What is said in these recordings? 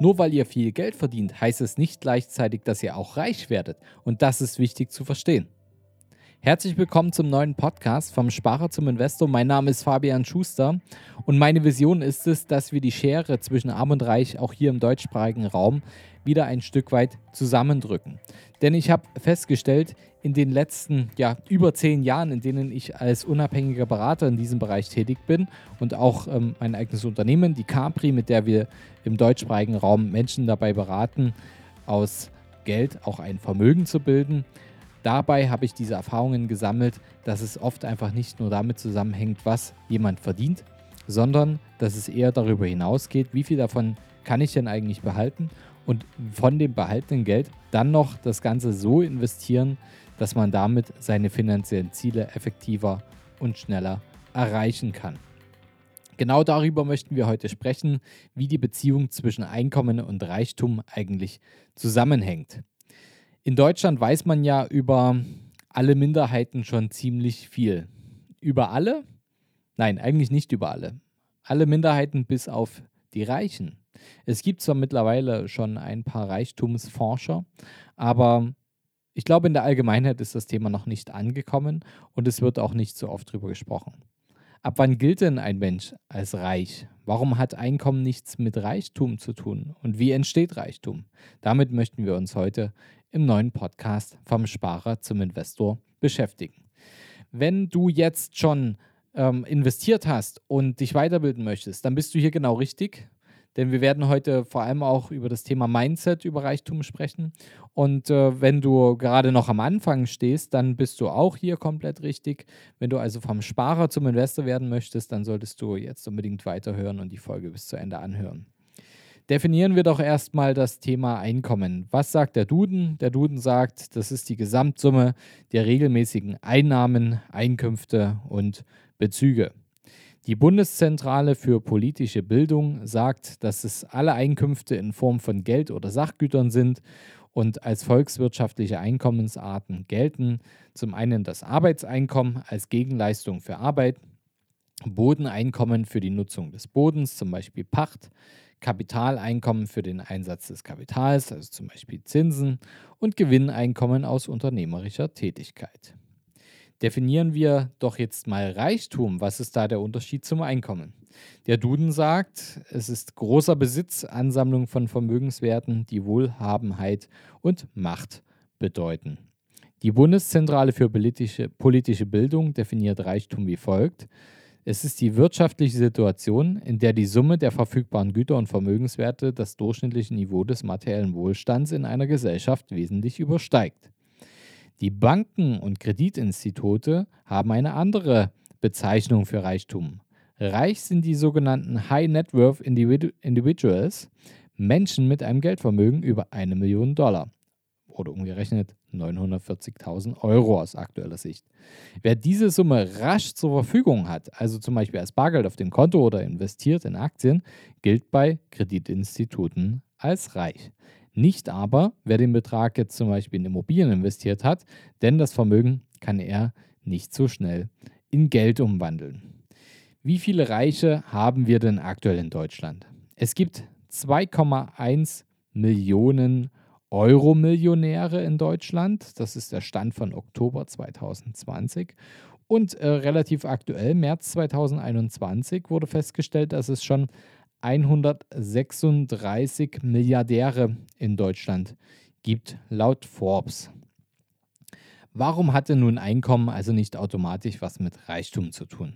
Nur weil ihr viel Geld verdient, heißt es nicht gleichzeitig, dass ihr auch reich werdet. Und das ist wichtig zu verstehen. Herzlich willkommen zum neuen Podcast vom Sparer zum Investor. Mein Name ist Fabian Schuster und meine Vision ist es, dass wir die Schere zwischen Arm und Reich auch hier im deutschsprachigen Raum wieder ein Stück weit zusammendrücken. Denn ich habe festgestellt, in den letzten ja, über zehn Jahren, in denen ich als unabhängiger Berater in diesem Bereich tätig bin und auch ähm, mein eigenes Unternehmen, die Capri, mit der wir im deutschsprachigen Raum Menschen dabei beraten, aus Geld auch ein Vermögen zu bilden, Dabei habe ich diese Erfahrungen gesammelt, dass es oft einfach nicht nur damit zusammenhängt, was jemand verdient, sondern dass es eher darüber hinausgeht, wie viel davon kann ich denn eigentlich behalten und von dem behaltenen Geld dann noch das Ganze so investieren, dass man damit seine finanziellen Ziele effektiver und schneller erreichen kann. Genau darüber möchten wir heute sprechen, wie die Beziehung zwischen Einkommen und Reichtum eigentlich zusammenhängt. In Deutschland weiß man ja über alle Minderheiten schon ziemlich viel. Über alle? Nein, eigentlich nicht über alle. Alle Minderheiten bis auf die Reichen. Es gibt zwar mittlerweile schon ein paar Reichtumsforscher, aber ich glaube, in der Allgemeinheit ist das Thema noch nicht angekommen und es wird auch nicht so oft drüber gesprochen. Ab wann gilt denn ein Mensch als reich? Warum hat Einkommen nichts mit Reichtum zu tun? Und wie entsteht Reichtum? Damit möchten wir uns heute im neuen Podcast vom Sparer zum Investor beschäftigen. Wenn du jetzt schon ähm, investiert hast und dich weiterbilden möchtest, dann bist du hier genau richtig. Denn wir werden heute vor allem auch über das Thema Mindset, über Reichtum sprechen. Und äh, wenn du gerade noch am Anfang stehst, dann bist du auch hier komplett richtig. Wenn du also vom Sparer zum Investor werden möchtest, dann solltest du jetzt unbedingt weiterhören und die Folge bis zu Ende anhören. Definieren wir doch erstmal das Thema Einkommen. Was sagt der Duden? Der Duden sagt, das ist die Gesamtsumme der regelmäßigen Einnahmen, Einkünfte und Bezüge. Die Bundeszentrale für politische Bildung sagt, dass es alle Einkünfte in Form von Geld oder Sachgütern sind und als volkswirtschaftliche Einkommensarten gelten zum einen das Arbeitseinkommen als Gegenleistung für Arbeit, Bodeneinkommen für die Nutzung des Bodens, zum Beispiel Pacht, Kapitaleinkommen für den Einsatz des Kapitals, also zum Beispiel Zinsen, und Gewinneinkommen aus unternehmerischer Tätigkeit. Definieren wir doch jetzt mal Reichtum. Was ist da der Unterschied zum Einkommen? Der Duden sagt, es ist großer Besitz, Ansammlung von Vermögenswerten, die Wohlhabenheit und Macht bedeuten. Die Bundeszentrale für politische, politische Bildung definiert Reichtum wie folgt. Es ist die wirtschaftliche Situation, in der die Summe der verfügbaren Güter und Vermögenswerte das durchschnittliche Niveau des materiellen Wohlstands in einer Gesellschaft wesentlich übersteigt. Die Banken und Kreditinstitute haben eine andere Bezeichnung für Reichtum. Reich sind die sogenannten High Net Worth Individuals, Menschen mit einem Geldvermögen über eine Million Dollar oder umgerechnet 940.000 Euro aus aktueller Sicht. Wer diese Summe rasch zur Verfügung hat, also zum Beispiel als Bargeld auf dem Konto oder investiert in Aktien, gilt bei Kreditinstituten als reich. Nicht aber, wer den Betrag jetzt zum Beispiel in Immobilien investiert hat, denn das Vermögen kann er nicht so schnell in Geld umwandeln. Wie viele Reiche haben wir denn aktuell in Deutschland? Es gibt 2,1 Millionen Euro-Millionäre in Deutschland. Das ist der Stand von Oktober 2020. Und äh, relativ aktuell, März 2021, wurde festgestellt, dass es schon 136 Milliardäre in Deutschland gibt, laut Forbes. Warum hatte nun Einkommen also nicht automatisch was mit Reichtum zu tun?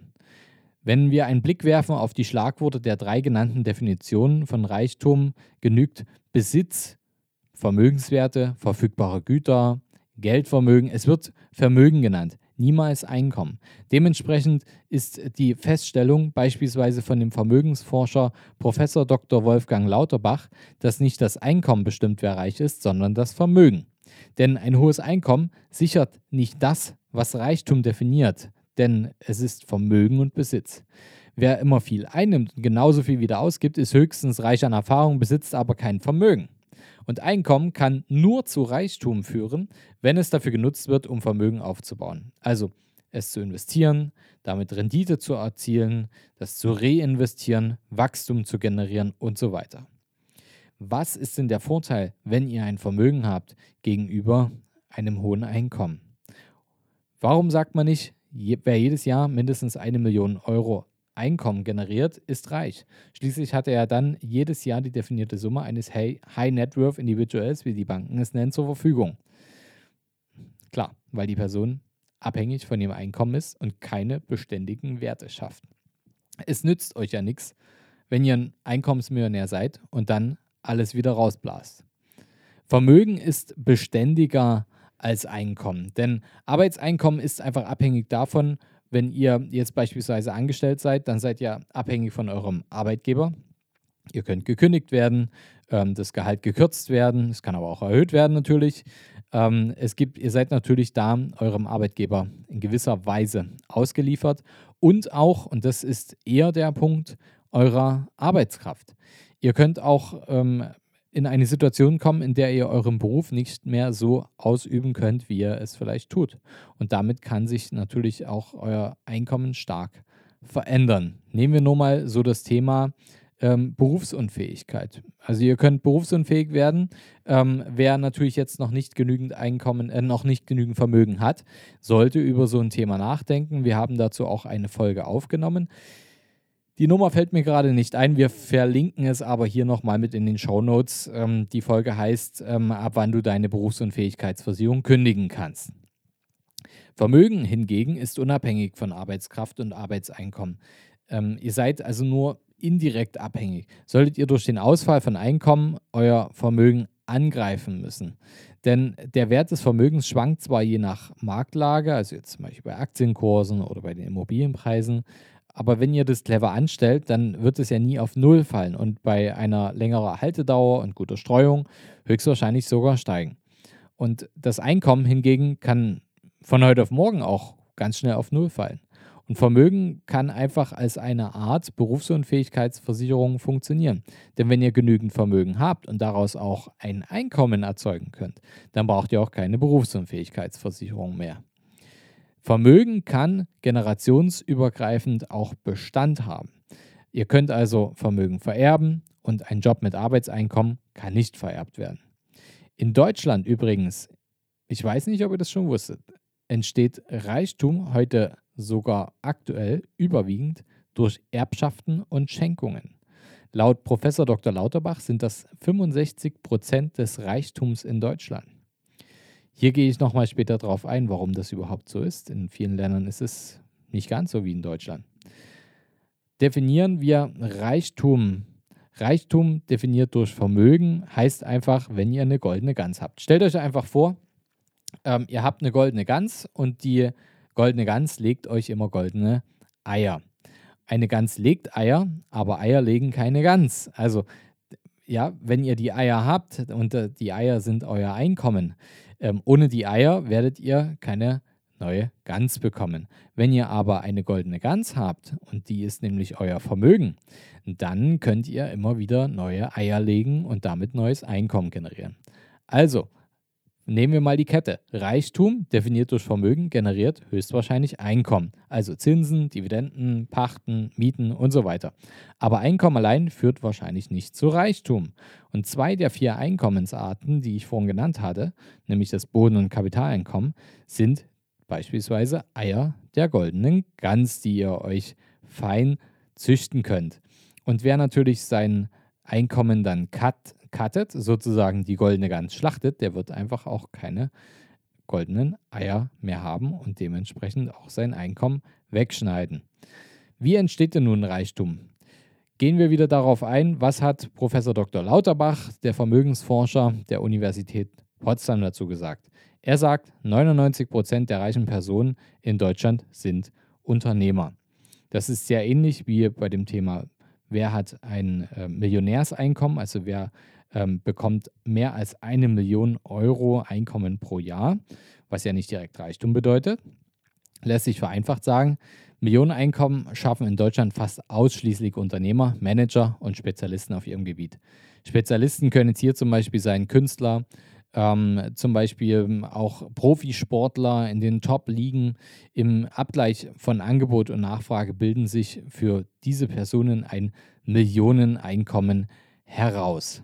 Wenn wir einen Blick werfen auf die Schlagworte der drei genannten Definitionen von Reichtum, genügt Besitz, Vermögenswerte, verfügbare Güter, Geldvermögen. Es wird Vermögen genannt, niemals Einkommen. Dementsprechend ist die Feststellung beispielsweise von dem Vermögensforscher Prof. Dr. Wolfgang Lauterbach, dass nicht das Einkommen bestimmt, wer reich ist, sondern das Vermögen. Denn ein hohes Einkommen sichert nicht das, was Reichtum definiert, denn es ist Vermögen und Besitz. Wer immer viel einnimmt und genauso viel wieder ausgibt, ist höchstens reich an Erfahrung, besitzt aber kein Vermögen. Und Einkommen kann nur zu Reichtum führen, wenn es dafür genutzt wird, um Vermögen aufzubauen. Also es zu investieren, damit Rendite zu erzielen, das zu reinvestieren, Wachstum zu generieren und so weiter. was ist denn der Vorteil, wenn ihr ein Vermögen habt gegenüber einem hohen Einkommen? Warum sagt man nicht, wer jedes Jahr mindestens eine Million Euro Einkommen generiert, ist reich. Schließlich hat er dann jedes Jahr die definierte Summe eines High Net Worth Individuals, wie die Banken es nennen, zur Verfügung. Klar, weil die Person abhängig von ihrem Einkommen ist und keine beständigen Werte schafft. Es nützt euch ja nichts, wenn ihr ein Einkommensmillionär seid und dann alles wieder rausblast. Vermögen ist beständiger als Einkommen, denn Arbeitseinkommen ist einfach abhängig davon, wenn ihr jetzt beispielsweise angestellt seid, dann seid ihr abhängig von eurem Arbeitgeber. Ihr könnt gekündigt werden, ähm, das Gehalt gekürzt werden, es kann aber auch erhöht werden natürlich. Ähm, es gibt, ihr seid natürlich da eurem Arbeitgeber in gewisser Weise ausgeliefert und auch, und das ist eher der Punkt, eurer Arbeitskraft. Ihr könnt auch ähm, in eine Situation kommen, in der ihr euren Beruf nicht mehr so ausüben könnt, wie ihr es vielleicht tut. Und damit kann sich natürlich auch euer Einkommen stark verändern. Nehmen wir nur mal so das Thema ähm, Berufsunfähigkeit. Also ihr könnt berufsunfähig werden. Ähm, wer natürlich jetzt noch nicht genügend Einkommen, äh, noch nicht genügend Vermögen hat, sollte über so ein Thema nachdenken. Wir haben dazu auch eine Folge aufgenommen. Die Nummer fällt mir gerade nicht ein. Wir verlinken es aber hier nochmal mit in den Show Notes. Ähm, die Folge heißt, ähm, ab wann du deine Berufsunfähigkeitsversicherung kündigen kannst. Vermögen hingegen ist unabhängig von Arbeitskraft und Arbeitseinkommen. Ähm, ihr seid also nur indirekt abhängig. Solltet ihr durch den Ausfall von Einkommen euer Vermögen angreifen müssen. Denn der Wert des Vermögens schwankt zwar je nach Marktlage, also jetzt zum Beispiel bei Aktienkursen oder bei den Immobilienpreisen, aber wenn ihr das clever anstellt, dann wird es ja nie auf Null fallen und bei einer längeren Haltedauer und guter Streuung höchstwahrscheinlich sogar steigen. Und das Einkommen hingegen kann von heute auf morgen auch ganz schnell auf Null fallen. Und Vermögen kann einfach als eine Art Berufsunfähigkeitsversicherung funktionieren. Denn wenn ihr genügend Vermögen habt und daraus auch ein Einkommen erzeugen könnt, dann braucht ihr auch keine Berufsunfähigkeitsversicherung mehr. Vermögen kann generationsübergreifend auch Bestand haben. Ihr könnt also Vermögen vererben und ein Job mit Arbeitseinkommen kann nicht vererbt werden. In Deutschland übrigens, ich weiß nicht, ob ihr das schon wusstet, entsteht Reichtum heute sogar aktuell überwiegend durch Erbschaften und Schenkungen. Laut Professor Dr. Lauterbach sind das 65 Prozent des Reichtums in Deutschland. Hier gehe ich nochmal später darauf ein, warum das überhaupt so ist. In vielen Ländern ist es nicht ganz so wie in Deutschland. Definieren wir Reichtum. Reichtum definiert durch Vermögen heißt einfach, wenn ihr eine goldene Gans habt. Stellt euch einfach vor, ähm, ihr habt eine goldene Gans und die goldene Gans legt euch immer goldene Eier. Eine Gans legt Eier, aber Eier legen keine Gans. Also ja, wenn ihr die Eier habt und äh, die Eier sind euer Einkommen, ähm, ohne die Eier werdet ihr keine neue Gans bekommen. Wenn ihr aber eine goldene Gans habt und die ist nämlich euer Vermögen, dann könnt ihr immer wieder neue Eier legen und damit neues Einkommen generieren. Also, Nehmen wir mal die Kette. Reichtum, definiert durch Vermögen, generiert höchstwahrscheinlich Einkommen. Also Zinsen, Dividenden, Pachten, Mieten und so weiter. Aber Einkommen allein führt wahrscheinlich nicht zu Reichtum. Und zwei der vier Einkommensarten, die ich vorhin genannt hatte, nämlich das Boden- und Kapitaleinkommen, sind beispielsweise Eier der goldenen Gans, die ihr euch fein züchten könnt. Und wer natürlich sein Einkommen dann cut, cuttet, sozusagen die goldene Gans schlachtet, der wird einfach auch keine goldenen Eier mehr haben und dementsprechend auch sein Einkommen wegschneiden. Wie entsteht denn nun Reichtum? Gehen wir wieder darauf ein, was hat Professor Dr. Lauterbach, der Vermögensforscher der Universität Potsdam dazu gesagt? Er sagt, 99 Prozent der reichen Personen in Deutschland sind Unternehmer. Das ist sehr ähnlich wie bei dem Thema, wer hat ein äh, Millionärseinkommen, also wer ähm, bekommt mehr als eine Million Euro Einkommen pro Jahr, was ja nicht direkt Reichtum bedeutet. Lässt sich vereinfacht sagen, Millioneneinkommen schaffen in Deutschland fast ausschließlich Unternehmer, Manager und Spezialisten auf ihrem Gebiet. Spezialisten können jetzt hier zum Beispiel sein Künstler, ähm, zum Beispiel auch Profisportler in den Top-Ligen. Im Abgleich von Angebot und Nachfrage bilden sich für diese Personen ein Millioneneinkommen heraus.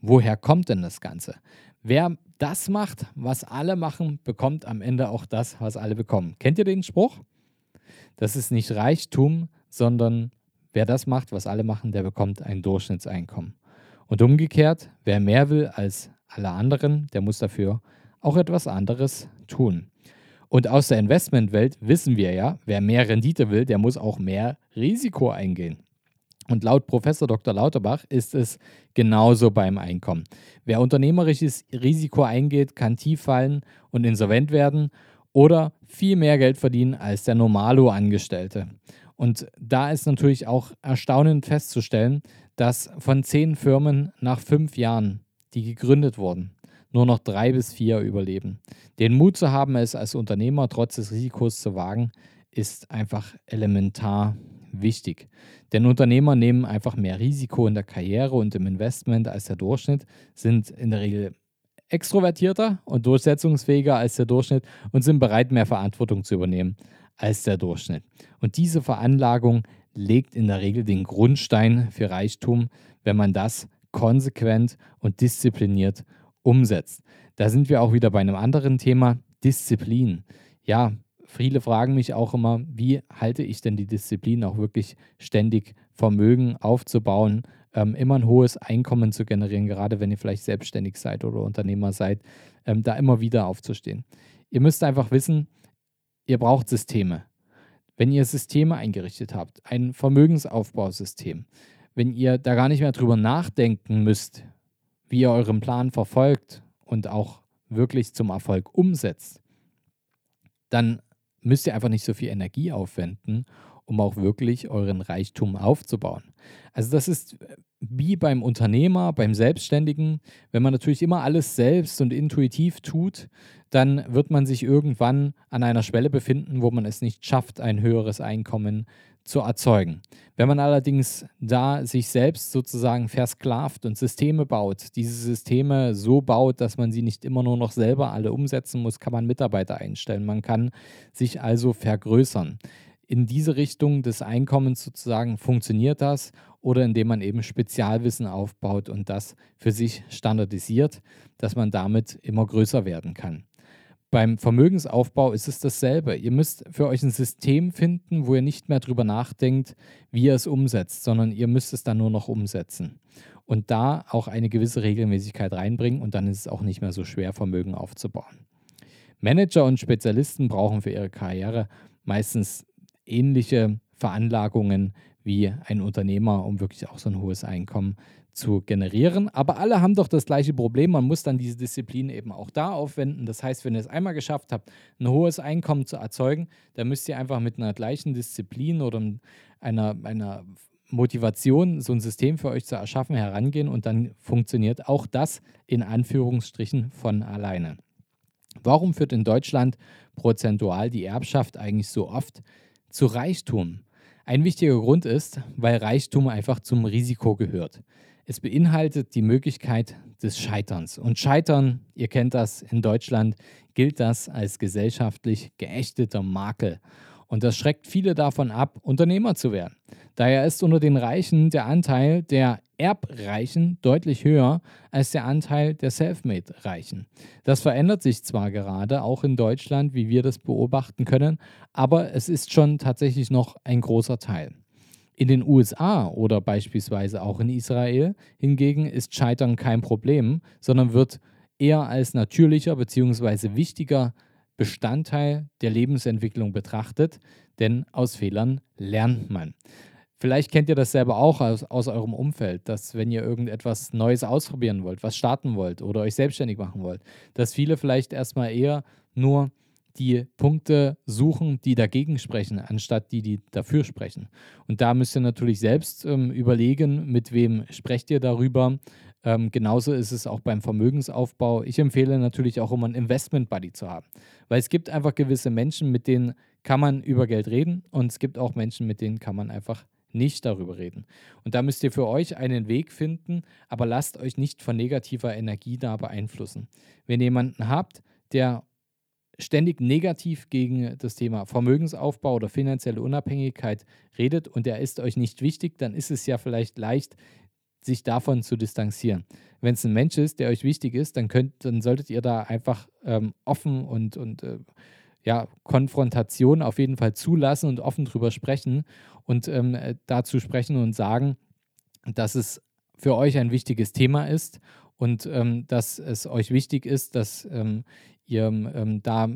Woher kommt denn das Ganze? Wer das macht, was alle machen, bekommt am Ende auch das, was alle bekommen. Kennt ihr den Spruch? Das ist nicht Reichtum, sondern wer das macht, was alle machen, der bekommt ein Durchschnittseinkommen. Und umgekehrt, wer mehr will als alle anderen, der muss dafür auch etwas anderes tun. Und aus der Investmentwelt wissen wir ja, wer mehr Rendite will, der muss auch mehr Risiko eingehen. Und laut Professor Dr. Lauterbach ist es genauso beim Einkommen. Wer unternehmerisches Risiko eingeht, kann tief fallen und insolvent werden oder viel mehr Geld verdienen als der Normalo-Angestellte. Und da ist natürlich auch erstaunend festzustellen, dass von zehn Firmen nach fünf Jahren, die gegründet wurden, nur noch drei bis vier überleben. Den Mut zu haben, es als Unternehmer trotz des Risikos zu wagen, ist einfach elementar wichtig. Denn Unternehmer nehmen einfach mehr Risiko in der Karriere und im Investment als der Durchschnitt, sind in der Regel extrovertierter und durchsetzungsfähiger als der Durchschnitt und sind bereit, mehr Verantwortung zu übernehmen als der Durchschnitt. Und diese Veranlagung legt in der Regel den Grundstein für Reichtum, wenn man das konsequent und diszipliniert umsetzt. Da sind wir auch wieder bei einem anderen Thema, Disziplin. Ja, viele fragen mich auch immer, wie halte ich denn die Disziplin auch wirklich ständig Vermögen aufzubauen, ähm, immer ein hohes Einkommen zu generieren, gerade wenn ihr vielleicht selbstständig seid oder Unternehmer seid, ähm, da immer wieder aufzustehen. Ihr müsst einfach wissen, ihr braucht Systeme. Wenn ihr Systeme eingerichtet habt, ein Vermögensaufbausystem, wenn ihr da gar nicht mehr drüber nachdenken müsst, wie ihr euren Plan verfolgt und auch wirklich zum Erfolg umsetzt, dann müsst ihr einfach nicht so viel Energie aufwenden, um auch wirklich euren Reichtum aufzubauen. Also das ist wie beim Unternehmer, beim Selbstständigen, wenn man natürlich immer alles selbst und intuitiv tut, dann wird man sich irgendwann an einer Schwelle befinden, wo man es nicht schafft, ein höheres Einkommen zu erzeugen. Wenn man allerdings da sich selbst sozusagen versklavt und Systeme baut, diese Systeme so baut, dass man sie nicht immer nur noch selber alle umsetzen muss, kann man Mitarbeiter einstellen. Man kann sich also vergrößern. In diese Richtung des Einkommens sozusagen funktioniert das oder indem man eben Spezialwissen aufbaut und das für sich standardisiert, dass man damit immer größer werden kann. Beim Vermögensaufbau ist es dasselbe. Ihr müsst für euch ein System finden, wo ihr nicht mehr darüber nachdenkt, wie ihr es umsetzt, sondern ihr müsst es dann nur noch umsetzen. Und da auch eine gewisse Regelmäßigkeit reinbringen und dann ist es auch nicht mehr so schwer, Vermögen aufzubauen. Manager und Spezialisten brauchen für ihre Karriere meistens ähnliche Veranlagungen wie ein Unternehmer, um wirklich auch so ein hohes Einkommen zu generieren. Aber alle haben doch das gleiche Problem. Man muss dann diese Disziplin eben auch da aufwenden. Das heißt, wenn ihr es einmal geschafft habt, ein hohes Einkommen zu erzeugen, dann müsst ihr einfach mit einer gleichen Disziplin oder einer, einer Motivation, so ein System für euch zu erschaffen, herangehen und dann funktioniert auch das in Anführungsstrichen von alleine. Warum führt in Deutschland prozentual die Erbschaft eigentlich so oft zu Reichtum? Ein wichtiger Grund ist, weil Reichtum einfach zum Risiko gehört. Es beinhaltet die Möglichkeit des Scheiterns. Und Scheitern, ihr kennt das in Deutschland, gilt das als gesellschaftlich geächteter Makel. Und das schreckt viele davon ab, Unternehmer zu werden. Daher ist unter den Reichen der Anteil der Erbreichen deutlich höher als der Anteil der Selfmade-Reichen. Das verändert sich zwar gerade auch in Deutschland, wie wir das beobachten können, aber es ist schon tatsächlich noch ein großer Teil. In den USA oder beispielsweise auch in Israel hingegen ist Scheitern kein Problem, sondern wird eher als natürlicher bzw. wichtiger Bestandteil der Lebensentwicklung betrachtet, denn aus Fehlern lernt man. Vielleicht kennt ihr das selber auch aus, aus eurem Umfeld, dass wenn ihr irgendetwas Neues ausprobieren wollt, was starten wollt oder euch selbstständig machen wollt, dass viele vielleicht erstmal eher nur die Punkte suchen, die dagegen sprechen, anstatt die, die dafür sprechen. Und da müsst ihr natürlich selbst ähm, überlegen, mit wem sprecht ihr darüber. Ähm, genauso ist es auch beim Vermögensaufbau. Ich empfehle natürlich auch immer einen Investment Buddy zu haben, weil es gibt einfach gewisse Menschen, mit denen kann man über Geld reden und es gibt auch Menschen, mit denen kann man einfach nicht darüber reden. Und da müsst ihr für euch einen Weg finden, aber lasst euch nicht von negativer Energie da beeinflussen. Wenn ihr jemanden habt, der ständig negativ gegen das Thema Vermögensaufbau oder finanzielle Unabhängigkeit redet und er ist euch nicht wichtig, dann ist es ja vielleicht leicht, sich davon zu distanzieren. wenn es ein Mensch ist, der euch wichtig ist, dann könnt, dann solltet ihr da einfach ähm, offen und, und äh, ja, Konfrontation auf jeden Fall zulassen und offen drüber sprechen und ähm, dazu sprechen und sagen, dass es für euch ein wichtiges Thema ist und ähm, dass es euch wichtig ist, dass ähm, ihr ähm, da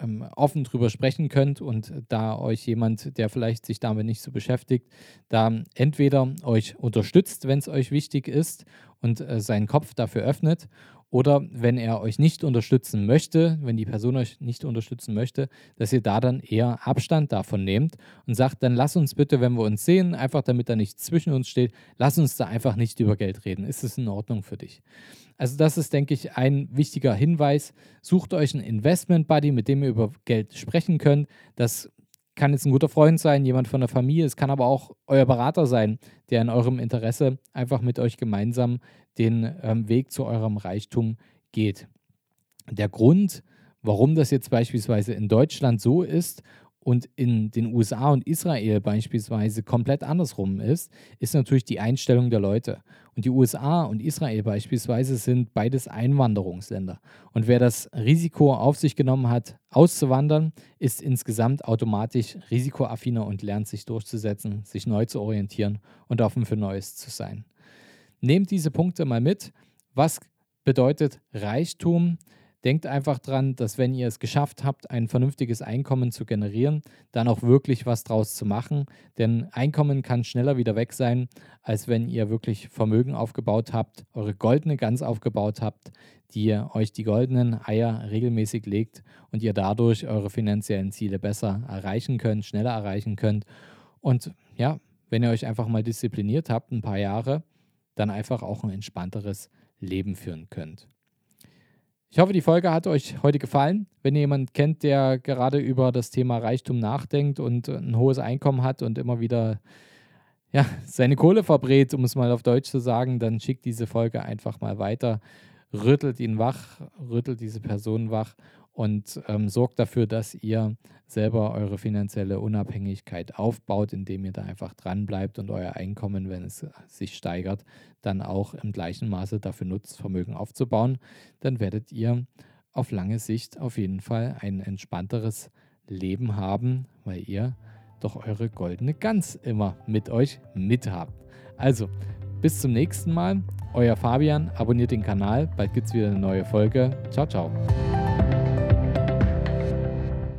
ähm, offen drüber sprechen könnt und da euch jemand, der vielleicht sich damit nicht so beschäftigt, da entweder euch unterstützt, wenn es euch wichtig ist und äh, seinen Kopf dafür öffnet oder wenn er euch nicht unterstützen möchte, wenn die Person euch nicht unterstützen möchte, dass ihr da dann eher Abstand davon nehmt und sagt, dann lass uns bitte, wenn wir uns sehen, einfach damit da nichts zwischen uns steht, lass uns da einfach nicht über Geld reden. Ist es in Ordnung für dich? Also das ist, denke ich, ein wichtiger Hinweis. Sucht euch einen Investment Buddy, mit dem ihr über Geld sprechen könnt. Das kann jetzt ein guter Freund sein, jemand von der Familie, es kann aber auch euer Berater sein, der in eurem Interesse einfach mit euch gemeinsam den ähm, Weg zu eurem Reichtum geht. Der Grund, warum das jetzt beispielsweise in Deutschland so ist und in den USA und Israel beispielsweise komplett andersrum ist, ist natürlich die Einstellung der Leute. Und die USA und Israel beispielsweise sind beides Einwanderungsländer. Und wer das Risiko auf sich genommen hat, auszuwandern, ist insgesamt automatisch risikoaffiner und lernt sich durchzusetzen, sich neu zu orientieren und offen für Neues zu sein. Nehmt diese Punkte mal mit. Was bedeutet Reichtum? Denkt einfach dran, dass wenn ihr es geschafft habt, ein vernünftiges Einkommen zu generieren, dann auch wirklich was draus zu machen. Denn Einkommen kann schneller wieder weg sein, als wenn ihr wirklich Vermögen aufgebaut habt, eure goldene Gans aufgebaut habt, die ihr euch die goldenen Eier regelmäßig legt und ihr dadurch eure finanziellen Ziele besser erreichen könnt, schneller erreichen könnt. Und ja, wenn ihr euch einfach mal diszipliniert habt, ein paar Jahre, dann einfach auch ein entspannteres Leben führen könnt. Ich hoffe, die Folge hat euch heute gefallen. Wenn ihr jemanden kennt, der gerade über das Thema Reichtum nachdenkt und ein hohes Einkommen hat und immer wieder ja, seine Kohle verbrät, um es mal auf Deutsch zu sagen, dann schickt diese Folge einfach mal weiter, rüttelt ihn wach, rüttelt diese Person wach und ähm, sorgt dafür, dass ihr selber eure finanzielle Unabhängigkeit aufbaut, indem ihr da einfach dran bleibt und euer Einkommen, wenn es sich steigert, dann auch im gleichen Maße dafür nutzt, Vermögen aufzubauen. Dann werdet ihr auf lange Sicht auf jeden Fall ein entspannteres Leben haben, weil ihr doch eure goldene Gans immer mit euch mit habt. Also, bis zum nächsten Mal. Euer Fabian, abonniert den Kanal, bald gibt es wieder eine neue Folge. Ciao, ciao.